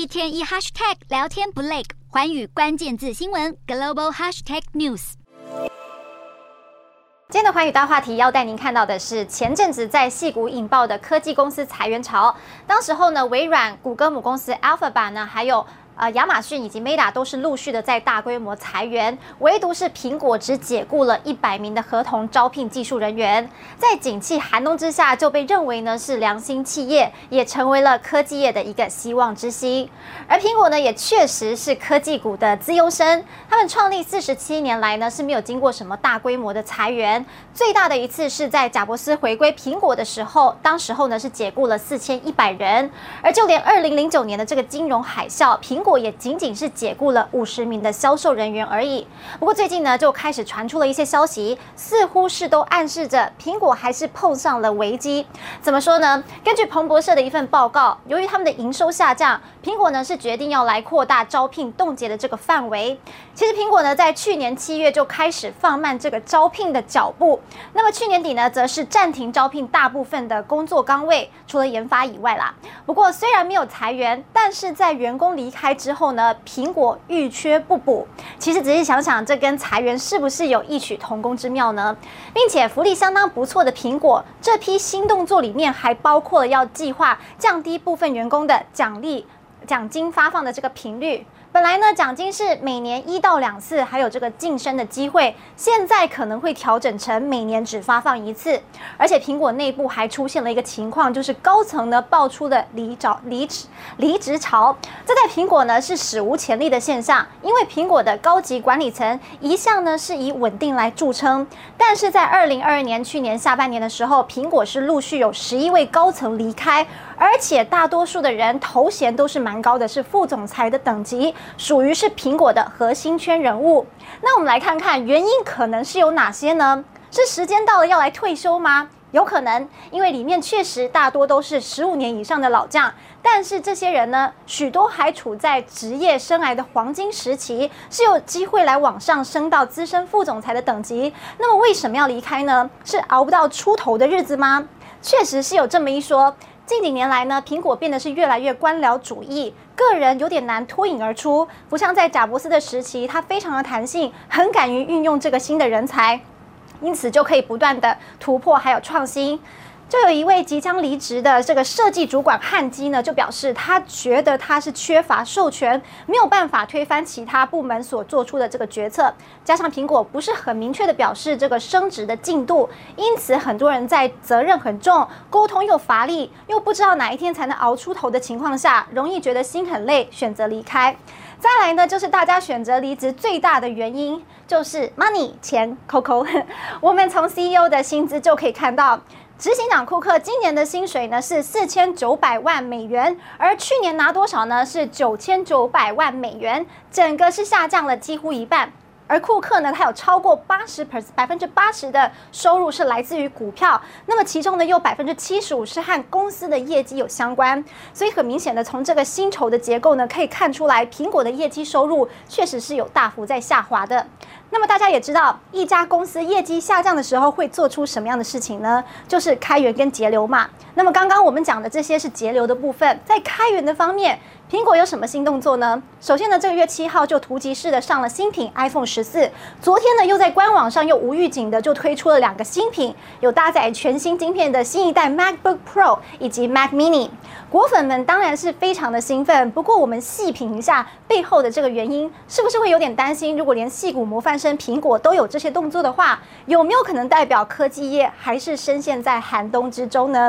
一天一 hashtag 聊天不累，环宇关键字新闻 global hashtag news。今天的环宇大话题要带您看到的是，前阵子在戏谷引爆的科技公司裁员潮。当时候呢，微软、谷歌母公司 Alphabet 呢，还有。呃，亚马逊以及 Meta 都是陆续的在大规模裁员，唯独是苹果只解雇了一百名的合同招聘技术人员。在景气寒冬之下，就被认为呢是良心企业，也成为了科技业的一个希望之星。而苹果呢，也确实是科技股的资优生。他们创立四十七年来呢，是没有经过什么大规模的裁员。最大的一次是在贾伯斯回归苹果的时候，当时候呢是解雇了四千一百人。而就连二零零九年的这个金融海啸，苹果果也仅仅是解雇了五十名的销售人员而已。不过最近呢，就开始传出了一些消息，似乎是都暗示着苹果还是碰上了危机。怎么说呢？根据彭博社的一份报告，由于他们的营收下降，苹果呢是决定要来扩大招聘冻结的这个范围。其实苹果呢在去年七月就开始放慢这个招聘的脚步。那么去年底呢，则是暂停招聘大部分的工作岗位，除了研发以外啦。不过虽然没有裁员，但是在员工离开之后呢，苹果遇缺不补。其实仔细想想，这跟裁员是不是有异曲同工之妙呢？并且福利相当不错的苹果，这批新动作里面还包括了要计划降低部分员工的奖励奖金发放的这个频率。本来呢，奖金是每年一到两次，还有这个晋升的机会，现在可能会调整成每年只发放一次。而且苹果内部还出现了一个情况，就是高层呢爆出了离找离职离职潮，这在苹果呢是史无前例的现象。因为苹果的高级管理层一向呢是以稳定来著称，但是在二零二二年去年下半年的时候，苹果是陆续有十一位高层离开，而且大多数的人头衔都是蛮高的，是副总裁的等级。属于是苹果的核心圈人物，那我们来看看原因可能是有哪些呢？是时间到了要来退休吗？有可能，因为里面确实大多都是十五年以上的老将，但是这些人呢，许多还处在职业生涯的黄金时期，是有机会来往上升到资深副总裁的等级。那么为什么要离开呢？是熬不到出头的日子吗？确实是有这么一说。近几年来呢，苹果变得是越来越官僚主义，个人有点难脱颖而出，不像在贾伯斯的时期，他非常的弹性，很敢于运用这个新的人才，因此就可以不断的突破还有创新。就有一位即将离职的这个设计主管汉基呢，就表示他觉得他是缺乏授权，没有办法推翻其他部门所做出的这个决策。加上苹果不是很明确的表示这个升职的进度，因此很多人在责任很重、沟通又乏力、又不知道哪一天才能熬出头的情况下，容易觉得心很累，选择离开。再来呢，就是大家选择离职最大的原因就是 money 钱抠抠。我们从 CEO 的薪资就可以看到。执行长库克今年的薪水呢是四千九百万美元，而去年拿多少呢？是九千九百万美元，整个是下降了几乎一半。而库克呢，他有超过八十 percent 百分之八十的收入是来自于股票，那么其中呢，有百分之七十五是和公司的业绩有相关。所以很明显的，从这个薪酬的结构呢，可以看出来，苹果的业绩收入确实是有大幅在下滑的。那么大家也知道，一家公司业绩下降的时候会做出什么样的事情呢？就是开源跟节流嘛。那么刚刚我们讲的这些是节流的部分，在开源的方面，苹果有什么新动作呢？首先呢，这个月七号就突击式的上了新品 iPhone 十四，昨天呢又在官网上又无预警的就推出了两个新品，有搭载全新晶片的新一代 MacBook Pro 以及 Mac Mini。果粉们当然是非常的兴奋，不过我们细品一下背后的这个原因，是不是会有点担心？如果连戏骨模范生苹果都有这些动作的话，有没有可能代表科技业还是深陷在寒冬之中呢？